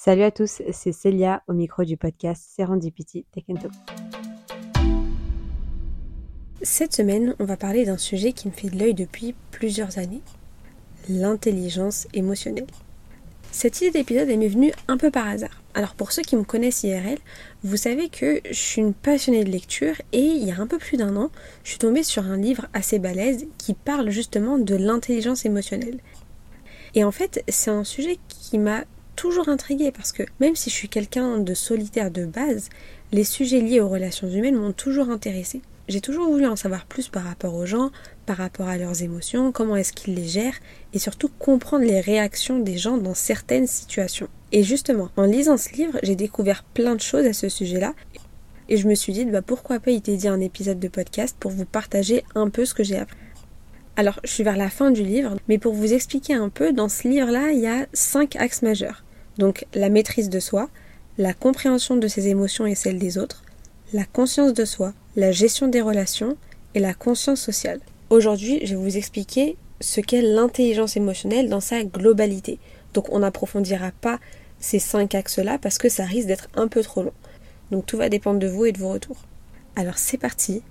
Salut à tous, c'est Célia au micro du podcast Serendipity Tech Talk. Cette semaine, on va parler d'un sujet qui me fait de l'œil depuis plusieurs années, l'intelligence émotionnelle. Cette idée d'épisode m'est venue un peu par hasard. Alors pour ceux qui me connaissent IRL, vous savez que je suis une passionnée de lecture et il y a un peu plus d'un an, je suis tombée sur un livre assez balèze qui parle justement de l'intelligence émotionnelle. Et en fait, c'est un sujet qui m'a toujours intriguée parce que même si je suis quelqu'un de solitaire de base, les sujets liés aux relations humaines m'ont toujours intéressée. J'ai toujours voulu en savoir plus par rapport aux gens, par rapport à leurs émotions, comment est-ce qu'ils les gèrent, et surtout comprendre les réactions des gens dans certaines situations. Et justement, en lisant ce livre, j'ai découvert plein de choses à ce sujet-là, et je me suis dit, bah pourquoi pas y dédier un épisode de podcast pour vous partager un peu ce que j'ai appris. Alors, je suis vers la fin du livre, mais pour vous expliquer un peu, dans ce livre-là, il y a cinq axes majeurs. Donc la maîtrise de soi, la compréhension de ses émotions et celles des autres, la conscience de soi, la gestion des relations et la conscience sociale. Aujourd'hui, je vais vous expliquer ce qu'est l'intelligence émotionnelle dans sa globalité. Donc on n'approfondira pas ces cinq axes-là parce que ça risque d'être un peu trop long. Donc tout va dépendre de vous et de vos retours. Alors c'est parti,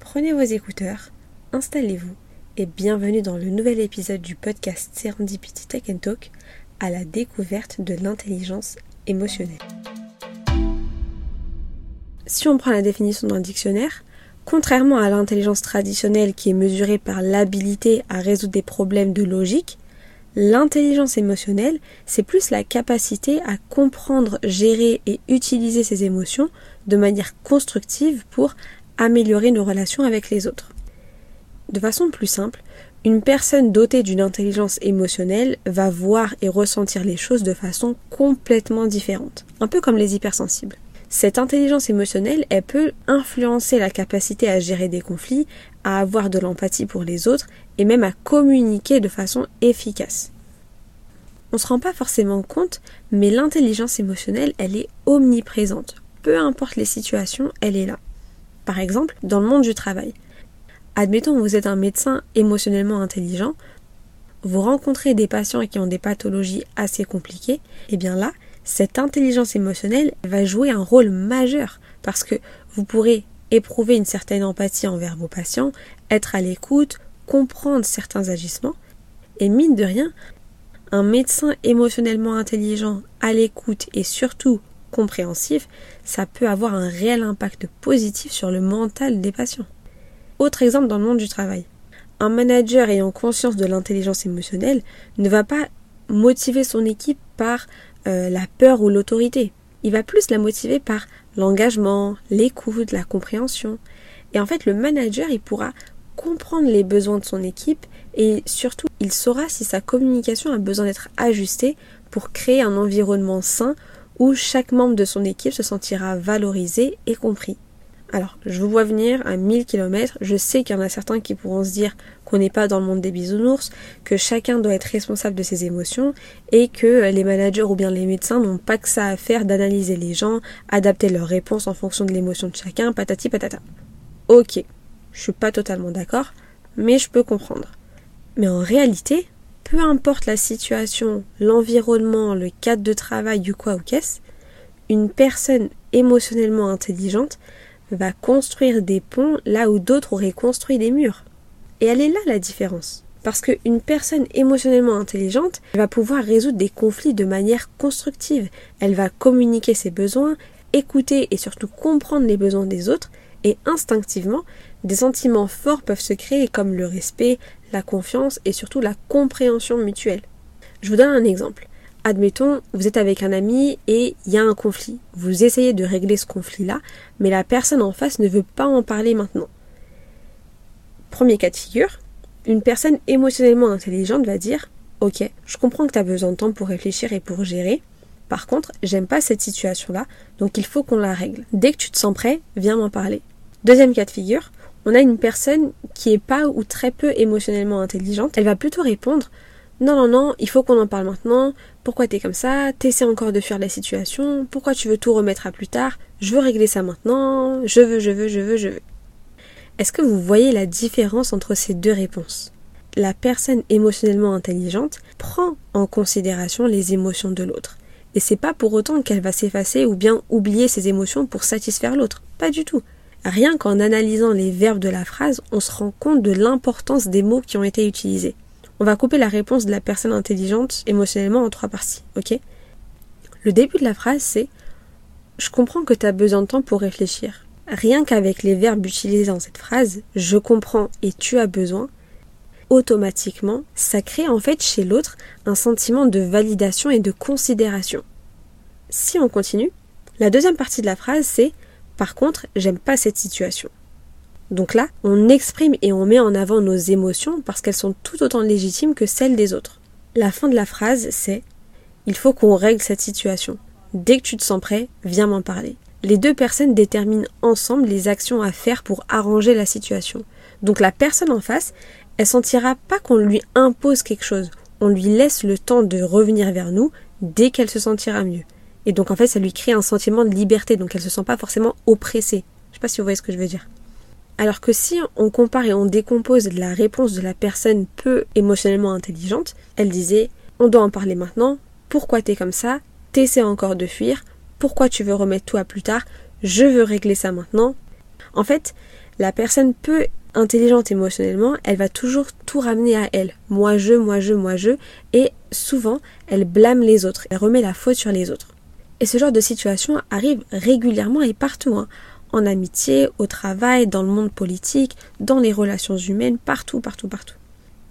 prenez vos écouteurs, installez-vous et bienvenue dans le nouvel épisode du podcast Serendipity Tech Talk à la découverte de l'intelligence émotionnelle. Si on prend la définition d'un dictionnaire, contrairement à l'intelligence traditionnelle qui est mesurée par l'habilité à résoudre des problèmes de logique, l'intelligence émotionnelle, c'est plus la capacité à comprendre, gérer et utiliser ses émotions de manière constructive pour améliorer nos relations avec les autres. De façon plus simple, une personne dotée d'une intelligence émotionnelle va voir et ressentir les choses de façon complètement différente, un peu comme les hypersensibles. Cette intelligence émotionnelle, elle peut influencer la capacité à gérer des conflits, à avoir de l'empathie pour les autres et même à communiquer de façon efficace. On ne se rend pas forcément compte, mais l'intelligence émotionnelle, elle est omniprésente. Peu importe les situations, elle est là. Par exemple, dans le monde du travail. Admettons vous êtes un médecin émotionnellement intelligent, vous rencontrez des patients qui ont des pathologies assez compliquées, et eh bien là, cette intelligence émotionnelle va jouer un rôle majeur parce que vous pourrez éprouver une certaine empathie envers vos patients, être à l'écoute, comprendre certains agissements, et mine de rien, un médecin émotionnellement intelligent, à l'écoute et surtout compréhensif, ça peut avoir un réel impact positif sur le mental des patients. Autre exemple dans le monde du travail. Un manager ayant conscience de l'intelligence émotionnelle ne va pas motiver son équipe par euh, la peur ou l'autorité. Il va plus la motiver par l'engagement, l'écoute, la compréhension. Et en fait, le manager, il pourra comprendre les besoins de son équipe et surtout, il saura si sa communication a besoin d'être ajustée pour créer un environnement sain où chaque membre de son équipe se sentira valorisé et compris. Alors, je vous vois venir à 1000 km. Je sais qu'il y en a certains qui pourront se dire qu'on n'est pas dans le monde des bisounours, que chacun doit être responsable de ses émotions et que les managers ou bien les médecins n'ont pas que ça à faire d'analyser les gens, adapter leurs réponses en fonction de l'émotion de chacun, patati patata. Ok, je suis pas totalement d'accord, mais je peux comprendre. Mais en réalité, peu importe la situation, l'environnement, le cadre de travail du quoi ou qu'est-ce, une personne émotionnellement intelligente va construire des ponts là où d'autres auraient construit des murs. Et elle est là la différence. Parce qu'une personne émotionnellement intelligente va pouvoir résoudre des conflits de manière constructive. Elle va communiquer ses besoins, écouter et surtout comprendre les besoins des autres, et instinctivement, des sentiments forts peuvent se créer comme le respect, la confiance et surtout la compréhension mutuelle. Je vous donne un exemple. Admettons, vous êtes avec un ami et il y a un conflit. Vous essayez de régler ce conflit-là, mais la personne en face ne veut pas en parler maintenant. Premier cas de figure, une personne émotionnellement intelligente va dire Ok, je comprends que tu as besoin de temps pour réfléchir et pour gérer. Par contre, j'aime pas cette situation-là, donc il faut qu'on la règle. Dès que tu te sens prêt, viens m'en parler. Deuxième cas de figure, on a une personne qui est pas ou très peu émotionnellement intelligente. Elle va plutôt répondre non, non, non, il faut qu'on en parle maintenant. Pourquoi t'es comme ça? T'essaies encore de fuir la situation Pourquoi tu veux tout remettre à plus tard? Je veux régler ça maintenant. Je veux, je veux, je veux, je veux. Est-ce que vous voyez la différence entre ces deux réponses? La personne émotionnellement intelligente prend en considération les émotions de l'autre. Et c'est pas pour autant qu'elle va s'effacer ou bien oublier ses émotions pour satisfaire l'autre. Pas du tout. Rien qu'en analysant les verbes de la phrase, on se rend compte de l'importance des mots qui ont été utilisés. On va couper la réponse de la personne intelligente émotionnellement en trois parties, ok? Le début de la phrase, c'est Je comprends que tu as besoin de temps pour réfléchir. Rien qu'avec les verbes utilisés dans cette phrase, je comprends et tu as besoin, automatiquement, ça crée en fait chez l'autre un sentiment de validation et de considération. Si on continue, la deuxième partie de la phrase c'est par contre, j'aime pas cette situation. Donc là, on exprime et on met en avant nos émotions parce qu'elles sont tout autant légitimes que celles des autres. La fin de la phrase c'est il faut qu'on règle cette situation. Dès que tu te sens prêt, viens m'en parler. Les deux personnes déterminent ensemble les actions à faire pour arranger la situation. Donc la personne en face, elle sentira pas qu'on lui impose quelque chose. On lui laisse le temps de revenir vers nous dès qu'elle se sentira mieux. Et donc en fait, ça lui crée un sentiment de liberté, donc elle se sent pas forcément oppressée. Je sais pas si vous voyez ce que je veux dire. Alors que si on compare et on décompose la réponse de la personne peu émotionnellement intelligente, elle disait on doit en parler maintenant, pourquoi t'es comme ça, t'essaies encore de fuir, pourquoi tu veux remettre tout à plus tard, je veux régler ça maintenant. En fait, la personne peu intelligente émotionnellement, elle va toujours tout ramener à elle. Moi je, moi je, moi je. Et souvent, elle blâme les autres. Elle remet la faute sur les autres. Et ce genre de situation arrive régulièrement et partout. Hein. En amitié, au travail, dans le monde politique, dans les relations humaines, partout, partout, partout.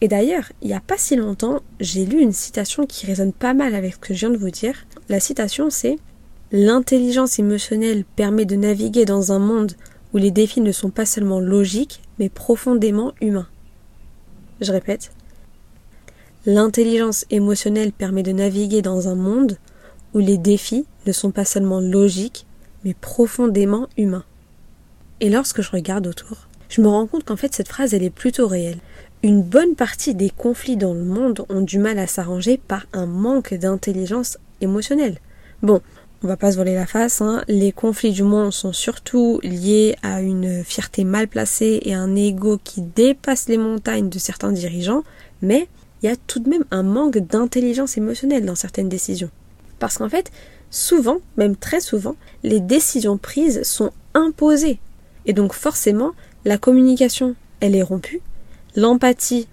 Et d'ailleurs, il n'y a pas si longtemps, j'ai lu une citation qui résonne pas mal avec ce que je viens de vous dire. La citation c'est L'intelligence émotionnelle permet de naviguer dans un monde où les défis ne sont pas seulement logiques, mais profondément humains. Je répète. L'intelligence émotionnelle permet de naviguer dans un monde où les défis ne sont pas seulement logiques, profondément humains. Et lorsque je regarde autour, je me rends compte qu'en fait cette phrase elle est plutôt réelle. Une bonne partie des conflits dans le monde ont du mal à s'arranger par un manque d'intelligence émotionnelle. Bon, on va pas se voler la face, hein. les conflits du monde sont surtout liés à une fierté mal placée et un ego qui dépasse les montagnes de certains dirigeants, mais il y a tout de même un manque d'intelligence émotionnelle dans certaines décisions. Parce qu'en fait, souvent, même très souvent, les décisions prises sont imposées. Et donc forcément, la communication, elle est rompue, l'empathie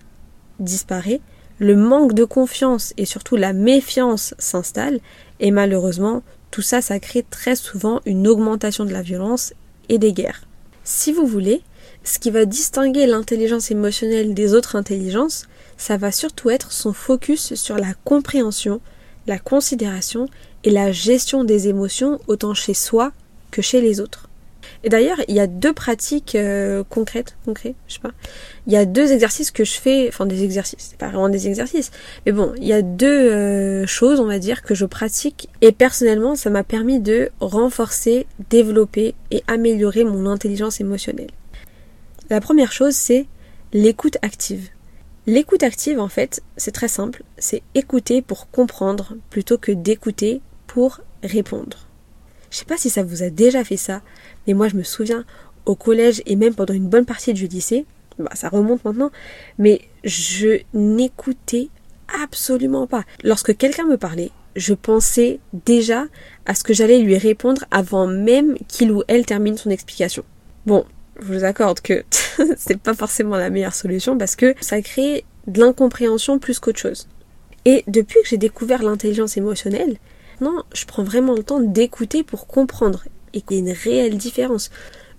disparaît, le manque de confiance et surtout la méfiance s'installe, et malheureusement, tout ça, ça crée très souvent une augmentation de la violence et des guerres. Si vous voulez, ce qui va distinguer l'intelligence émotionnelle des autres intelligences, ça va surtout être son focus sur la compréhension, la considération et la gestion des émotions autant chez soi que chez les autres. Et d'ailleurs, il y a deux pratiques euh, concrètes, concrètes, je sais pas. Il y a deux exercices que je fais, enfin des exercices, c'est pas vraiment des exercices, mais bon, il y a deux euh, choses, on va dire, que je pratique et personnellement, ça m'a permis de renforcer, développer et améliorer mon intelligence émotionnelle. La première chose, c'est l'écoute active. L'écoute active, en fait, c'est très simple, c'est écouter pour comprendre plutôt que d'écouter pour répondre. Je sais pas si ça vous a déjà fait ça, mais moi je me souviens au collège et même pendant une bonne partie du lycée, bah, ça remonte maintenant, mais je n'écoutais absolument pas. Lorsque quelqu'un me parlait, je pensais déjà à ce que j'allais lui répondre avant même qu'il ou elle termine son explication. Bon, je vous accorde que c'est pas forcément la meilleure solution parce que ça crée de l'incompréhension plus qu'autre chose. Et depuis que j'ai découvert l'intelligence émotionnelle, non, je prends vraiment le temps d'écouter pour comprendre et qu'il y a une réelle différence.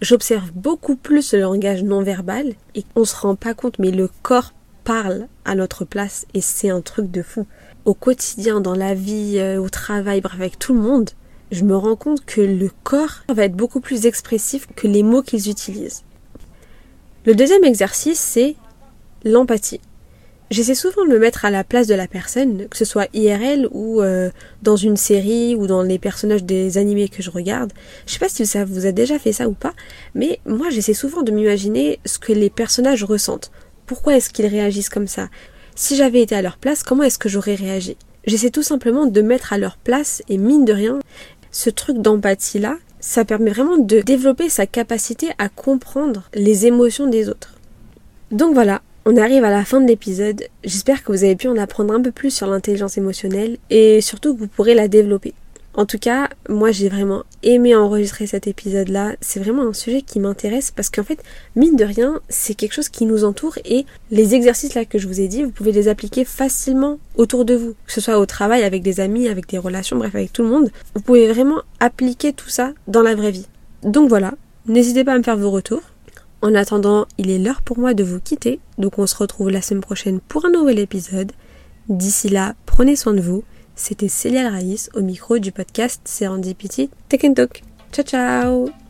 J'observe beaucoup plus le langage non verbal et on se rend pas compte, mais le corps parle à notre place et c'est un truc de fou. Au quotidien, dans la vie, euh, au travail, bref, avec tout le monde, je me rends compte que le corps va être beaucoup plus expressif que les mots qu'ils utilisent. Le deuxième exercice, c'est l'empathie. J'essaie souvent de me mettre à la place de la personne, que ce soit IRL ou euh, dans une série ou dans les personnages des animés que je regarde. Je sais pas si ça vous a déjà fait ça ou pas, mais moi j'essaie souvent de m'imaginer ce que les personnages ressentent. Pourquoi est-ce qu'ils réagissent comme ça? Si j'avais été à leur place, comment est-ce que j'aurais réagi? J'essaie tout simplement de mettre à leur place et mine de rien, ce truc d'empathie là, ça permet vraiment de développer sa capacité à comprendre les émotions des autres. Donc voilà, On arrive à la fin de l'épisode. J'espère que vous avez pu en apprendre un peu plus sur l'intelligence émotionnelle et surtout que vous pourrez la développer. En tout cas, moi j'ai vraiment aimé enregistrer cet épisode-là. C'est vraiment un sujet qui m'intéresse parce qu'en fait, mine de rien, c'est quelque chose qui nous entoure et les exercices là que je vous ai dit, vous pouvez les appliquer facilement autour de vous, que ce soit au travail, avec des amis, avec des relations, bref, avec tout le monde. Vous pouvez vraiment appliquer tout ça dans la vraie vie. Donc voilà, n'hésitez pas à me faire vos retours. En attendant, il est l'heure pour moi de vous quitter, donc on se retrouve la semaine prochaine pour un nouvel épisode. D'ici là, prenez soin de vous c'était Célia Raïs au micro du podcast Serendipity Tech Talk. Ciao ciao